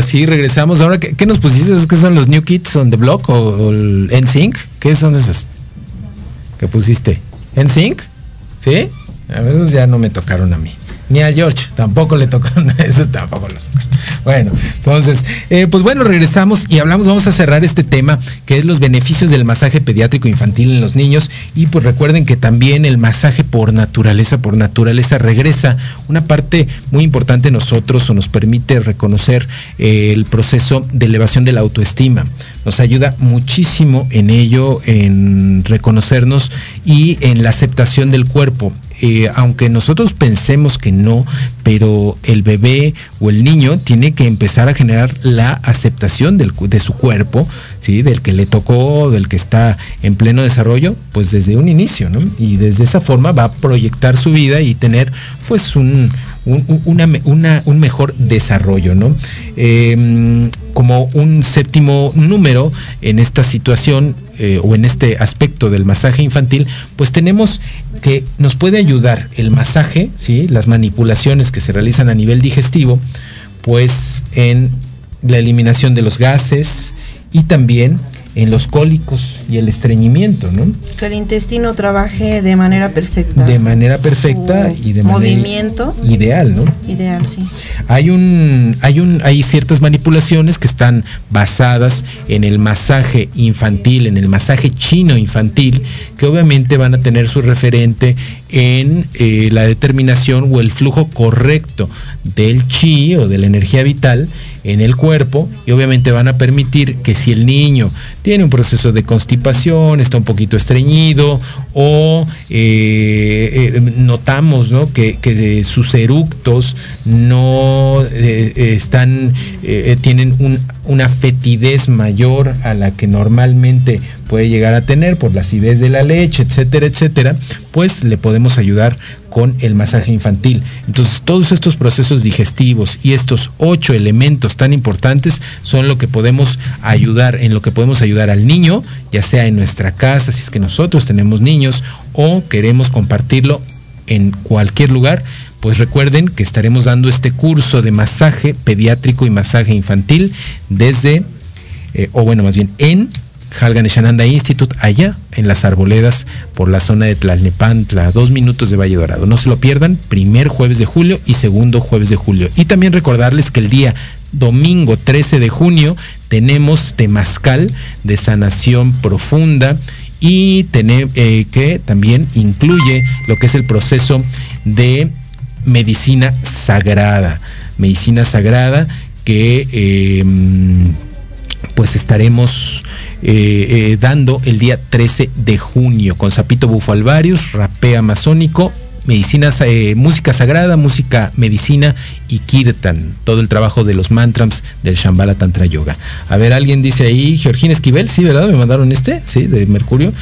Sí, regresamos. Ahora, ¿qué, nos pusiste? ¿Qué son los New Kids on the Block o, el NSYNC? ¿Qué son esos? ¿Qué pusiste? ¿NSYNC? ¿Sí? A veces ya no me tocaron a mí. Ni a George, tampoco le tocó. Eso tampoco lo tocó. Bueno, entonces, eh, pues bueno, regresamos y hablamos, vamos a cerrar este tema que es los beneficios del masaje pediátrico infantil en los niños. Y pues recuerden que también el masaje por naturaleza, por naturaleza regresa una parte muy importante nosotros o nos permite reconocer eh, el proceso de elevación de la autoestima. Nos ayuda muchísimo en ello, en reconocernos y en la aceptación del cuerpo. Eh, aunque nosotros pensemos que no, pero el bebé o el niño tiene que empezar a generar la aceptación de su cuerpo, ¿sí? del que le tocó, del que está en pleno desarrollo, pues desde un inicio, ¿no? Y desde esa forma va a proyectar su vida y tener pues un, un, mejor desarrollo, ¿no? Em, como un séptimo número en esta situación eh, o en este aspecto del masaje infantil, pues tenemos que nos puede ayudar el masaje, ¿sí? las manipulaciones que se realizan a nivel digestivo, pues en la eliminación de los gases y también en los cólicos y el estreñimiento, ¿no? Que el intestino trabaje de manera perfecta. De manera perfecta y de movimiento ideal, ¿no? Ideal, sí. Hay un, hay un, hay ciertas manipulaciones que están basadas en el masaje infantil, en el masaje chino infantil, que obviamente van a tener su referente en eh, la determinación o el flujo correcto del chi o de la energía vital en el cuerpo y obviamente van a permitir que si el niño tiene un proceso de constipación, está un poquito estreñido o eh, eh, notamos que, sus eructos no están, tienen una fetidez mayor a la que normalmente puede llegar a tener por la acidez de la leche, etcétera, etcétera, pues le podemos ayudar con el masaje infantil. Entonces, todos estos procesos digestivos y estos ocho elementos tan importantes son lo que podemos ayudar, en lo que podemos ayudar al niño, ya sea en nuestra casa, si es que nosotros tenemos niños o queremos compartirlo en cualquier lugar, pues recuerden que estaremos dando este curso de masaje pediátrico y masaje infantil desde, eh, o bueno, más bien en Halganeshananda Institute, allá en las arboledas por la zona de Tlalnepantla, dos minutos de Valle Dorado. No se lo pierdan, primer jueves de julio y segundo jueves de julio. Y también recordarles que el día domingo 13 de junio tenemos temazcal de sanación profunda y eh, que también incluye lo que es el proceso de medicina sagrada. Medicina sagrada que em, pues estaremos eh, eh, dando el día 13 de junio con Zapito Bufo Alvarius, rapea masónico, medicina, eh, música sagrada, música medicina y kirtan, todo el trabajo de los mantras del Shambhala Tantra Yoga. A ver, alguien dice ahí, Georgina Esquivel, sí, ¿verdad? Me mandaron este, sí, de Mercurio.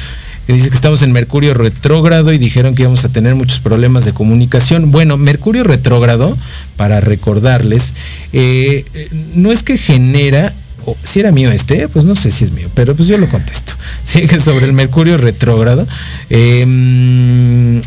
Que dice que estamos en Mercurio retrógrado y dijeron que íbamos a tener muchos problemas de comunicación. Bueno, Mercurio retrógrado, para recordarles, no es que genera si era mío este, pues no sé si es mío, pero pues yo lo contesto. Sigue sobre el Mercurio retrógrado. Em,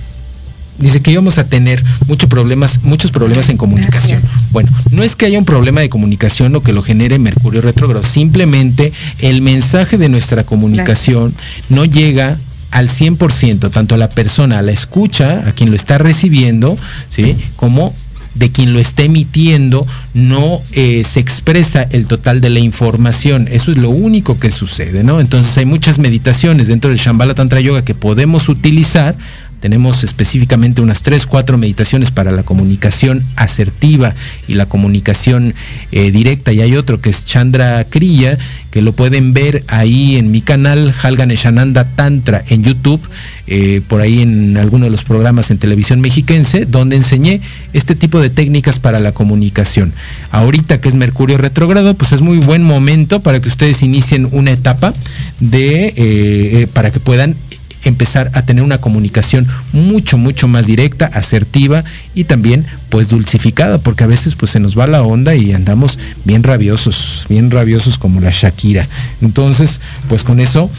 dice que íbamos a tener muchos problemas, muchos problemas en comunicación. Bueno, no es que haya un problema de comunicación o que lo genere Mercurio retrógrado, simplemente el mensaje de nuestra comunicación no llega al 100%, tanto a la persona, a la escucha, a quien lo está recibiendo, ¿sí? como de quien lo está emitiendo no eh, se expresa el total de la información. Eso es lo único que sucede, ¿no? Entonces hay muchas meditaciones dentro del Shambhala Tantra Yoga que podemos utilizar tenemos específicamente unas 3, 4 meditaciones para la comunicación asertiva y la comunicación eh, directa. Y hay otro que es Chandra Kriya, que lo pueden ver ahí en mi canal, Halganeshananda Tantra en YouTube, eh, por ahí en alguno de los programas en televisión mexiquense, donde enseñé este tipo de técnicas para la comunicación. Ahorita que es Mercurio retrógrado, pues es muy buen momento para que ustedes inicien una etapa de, eh, para que puedan empezar a tener una comunicación mucho, mucho más directa, asertiva y también pues dulcificada, porque a veces pues se nos va la onda y andamos bien rabiosos, bien rabiosos como la Shakira. Entonces, pues con eso,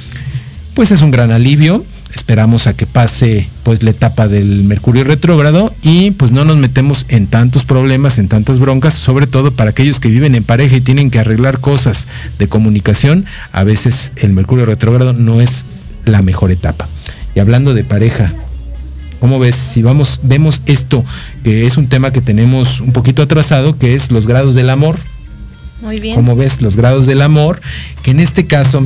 pues es un gran alivio. Esperamos a que pase pues la etapa del Mercurio retrógrado y pues no nos metemos en tantos problemas, en tantas broncas, sobre todo para aquellos que viven en pareja y tienen que arreglar cosas de comunicación. A veces el Mercurio retrógrado no es la mejor etapa. Y hablando de pareja ¿Cómo ves? Si vamos, vemos esto, que es un tema que tenemos un poquito atrasado, que es los grados del amor. Muy bien. Como ves, los grados del amor, que en este caso,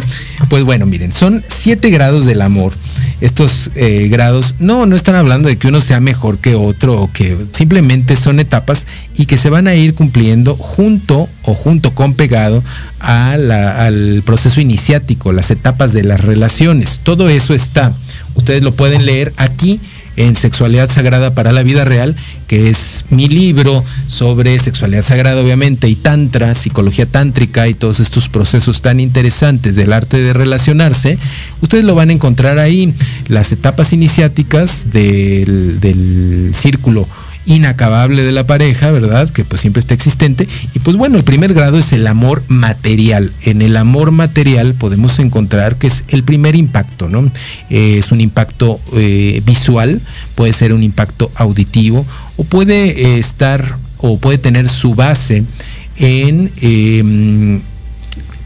pues bueno, miren, son siete grados del amor. Estos eh, grados, no, no están hablando de que uno sea mejor que otro o que simplemente son etapas y que se van a ir cumpliendo junto o junto con pegado al proceso iniciático, las etapas de las relaciones. Todo eso está. Ustedes lo pueden leer aquí en Sexualidad Sagrada para la Vida Real, que es mi libro sobre sexualidad sagrada, obviamente, y tantra, psicología tántrica y todos estos procesos tan interesantes del arte de relacionarse. Ustedes lo van a encontrar ahí, las etapas iniciáticas del, del círculo inacabable de la pareja, ¿verdad? Que pues siempre está existente. Y pues bueno, el primer grado es el amor material. En el amor material podemos encontrar que es el primer impacto, ¿no? Eh, es un impacto eh, visual, puede ser un impacto auditivo o puede eh, estar o puede tener su base en, eh,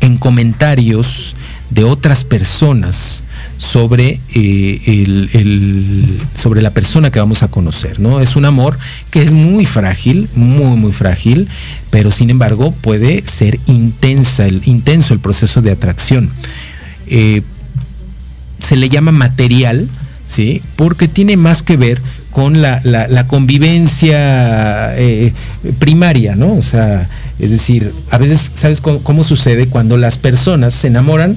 en comentarios de otras personas sobre, eh, el- el- sobre la persona que vamos a conocer, ¿no? Es un amor que es muy frágil, muy, muy frágil, pero sin embargo puede ser intensa, el, intenso el proceso de atracción. Eh, se le llama material, ¿sí? Porque tiene más que ver con la, la- la convivencia eh, primaria, ¿no? O sea, es decir, a veces, ¿sabes cómo, cómo sucede cuando las personas se enamoran?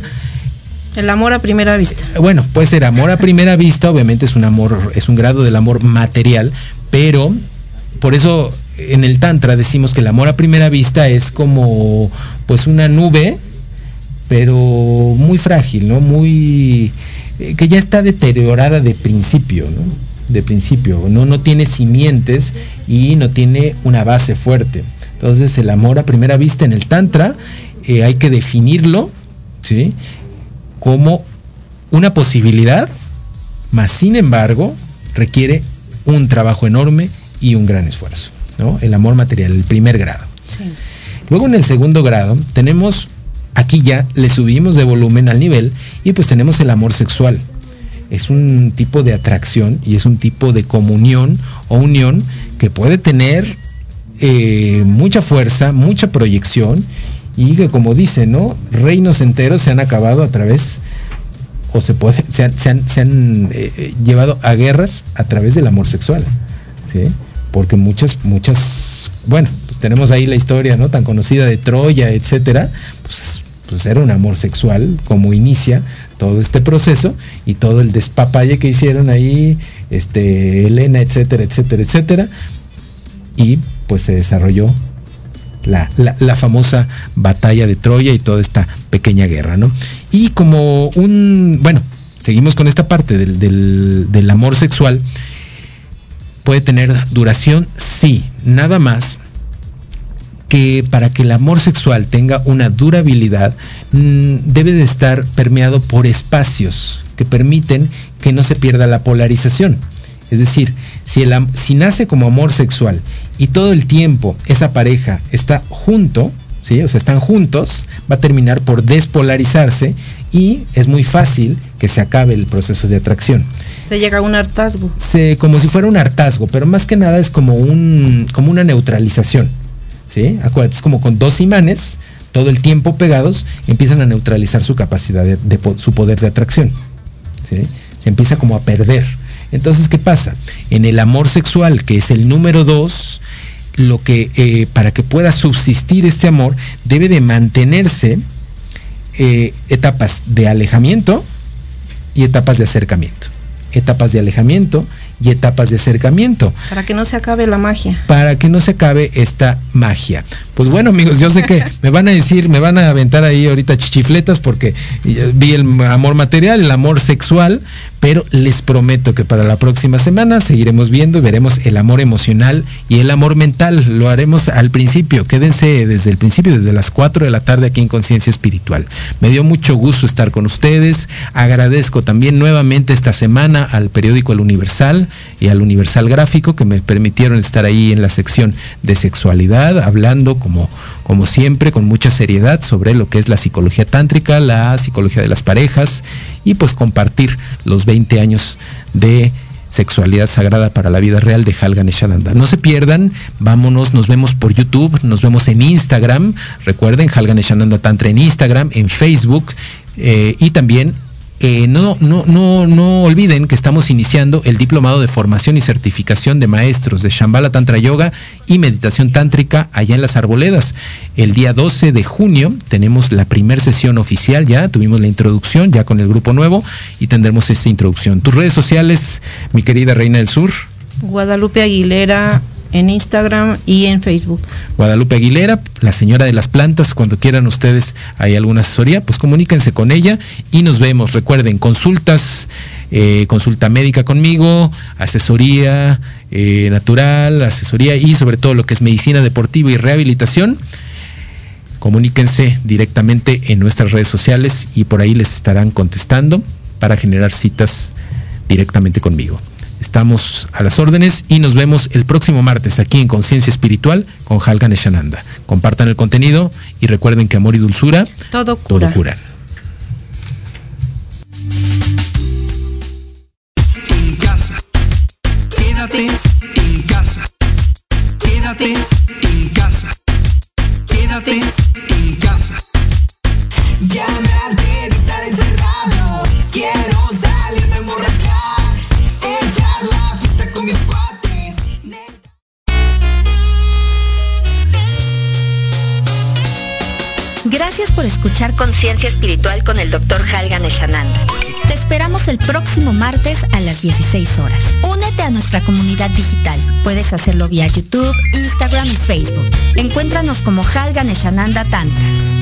El amor a primera vista. Bueno, puede ser amor a primera vista, obviamente es un amor, es un grado del amor material, pero por eso en el Tantra decimos que el amor a primera vista es como pues una nube, pero muy frágil, ¿no? Muy eh, que ya está deteriorada de principio, ¿no? De principio, no, no tiene simientes y no tiene una base fuerte. Entonces el amor a primera vista en el Tantra eh, hay que definirlo, ¿sí? Como una posibilidad, más sin embargo requiere un trabajo enorme y un gran esfuerzo, ¿no? El amor material, el primer grado. Luego en el segundo grado tenemos, aquí ya le subimos de volumen al nivel y pues tenemos el amor sexual. Es un tipo de atracción y es un tipo de comunión o unión que puede tener eh, mucha fuerza, mucha proyección y que como dice, ¿no? Reinos enteros se han acabado a través o se, puede, se han, se han- eh, llevado a guerras a través del amor sexual. ¿sí? Porque muchas, muchas, bueno, pues tenemos ahí la historia, ¿no? Tan conocida de Troya, etcétera, pues, pues era un amor sexual, como inicia todo este proceso y todo el despapalle que hicieron ahí, este, Elena, etcétera, etcétera, etcétera. Y pues se desarrolló la, la- famosa batalla de Troya y toda esta pequeña guerra, ¿no? Y como un, bueno, seguimos con esta parte del, del- del amor sexual, puede tener duración, sí, nada más que para que el amor sexual tenga una durabilidad, mm, debe de estar permeado por espacios que permiten que no se pierda la polarización. Es decir, si, el am- si nace como amor sexual y todo el tiempo esa pareja está junto, ¿sí? o sea, están juntos, va a terminar por despolarizarse y es muy fácil que se acabe el proceso de atracción Se llega a un hartazgo. se- como si fuera un hartazgo, pero más que nada es como un como una neutralización. ¿Sí? Acuérdate, es como con dos imanes todo el tiempo pegados empiezan a neutralizar su capacidad de, su poder de atracción. ¿sí? Se empieza como a perder. Entonces, ¿qué pasa? En el amor sexual, que es el número dos, lo que eh, para que pueda subsistir este amor debe de mantenerse eh, etapas de alejamiento y etapas de acercamiento. Etapas de alejamiento y etapas de acercamiento Para que no se acabe la magia. para que no se acabe esta magia. Pues bueno, amigos, yo sé que me van a decir, me van a aventar ahí ahorita chichifletas porque eh, vi el amor material, el amor sexual, pero les prometo que para la próxima semana seguiremos viendo y veremos el amor emocional y el amor mental. Lo haremos al principio. Quédense desde el principio, desde las 4 de la tarde aquí en Conciencia Espiritual. Me dio mucho gusto estar con ustedes. Agradezco también nuevamente esta semana al periódico El Universal y al Universal Gráfico que me permitieron estar ahí en la sección de sexualidad, hablando como, como siempre, con mucha seriedad sobre lo que es la psicología tántrica, la psicología de las parejas y pues compartir los 20 años de Sexualidad Sagrada para la Vida Real de Halgan Eshananda. No se pierdan, vámonos, nos vemos por YouTube, nos vemos en Instagram, recuerden Halgan Eshananda Tantra en Instagram, en Facebook eh, y también eh, no, no, no, no olviden que estamos iniciando el diplomado de formación y certificación de maestros de Shambhala Tantra Yoga y meditación tántrica allá en las Arboledas. El día 12 de junio tenemos la primera sesión oficial ya, tuvimos la introducción ya con el grupo nuevo y tendremos esta introducción. Tus redes sociales, mi querida Reina del Sur. Guadalupe Aguilera en Instagram y en Facebook. Guadalupe Aguilera, la señora de las plantas, cuando quieran ustedes hay alguna asesoría, pues comuníquense con ella y nos vemos. Recuerden, consultas, eh, consulta médica conmigo, asesoría eh, natural, asesoría y sobre todo lo que es medicina deportiva y rehabilitación. Comuníquense directamente en nuestras redes sociales y por ahí les estarán contestando para generar citas directamente conmigo. Estamos a las órdenes y nos vemos el próximo martes aquí en Conciencia Espiritual con Halgan Eshananda. Compartan el contenido y recuerden que amor y dulzura todo, cura. todo curan. Conciencia Espiritual con el Dr. Halgan Eshananda. Te esperamos el próximo martes a las 16 horas. Únete a nuestra comunidad digital. Puedes hacerlo vía YouTube, Instagram y Facebook. Encuéntranos como Halgan Eshananda Tantra.